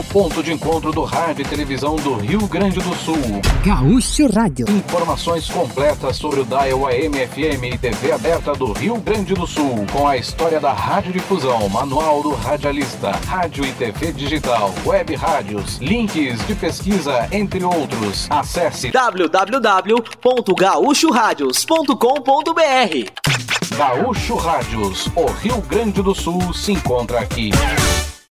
o ponto de encontro do rádio e televisão do Rio Grande do Sul. Gaúcho Rádio. Informações completas sobre o Dial AM, FM e TV aberta do Rio Grande do Sul, com a história da radiodifusão, manual do radialista, rádio e TV digital, web rádios, links de pesquisa, entre outros. Acesse www.gaúchoradios.com.br Gaúcho Rádios, o Rio Grande do Sul se encontra aqui.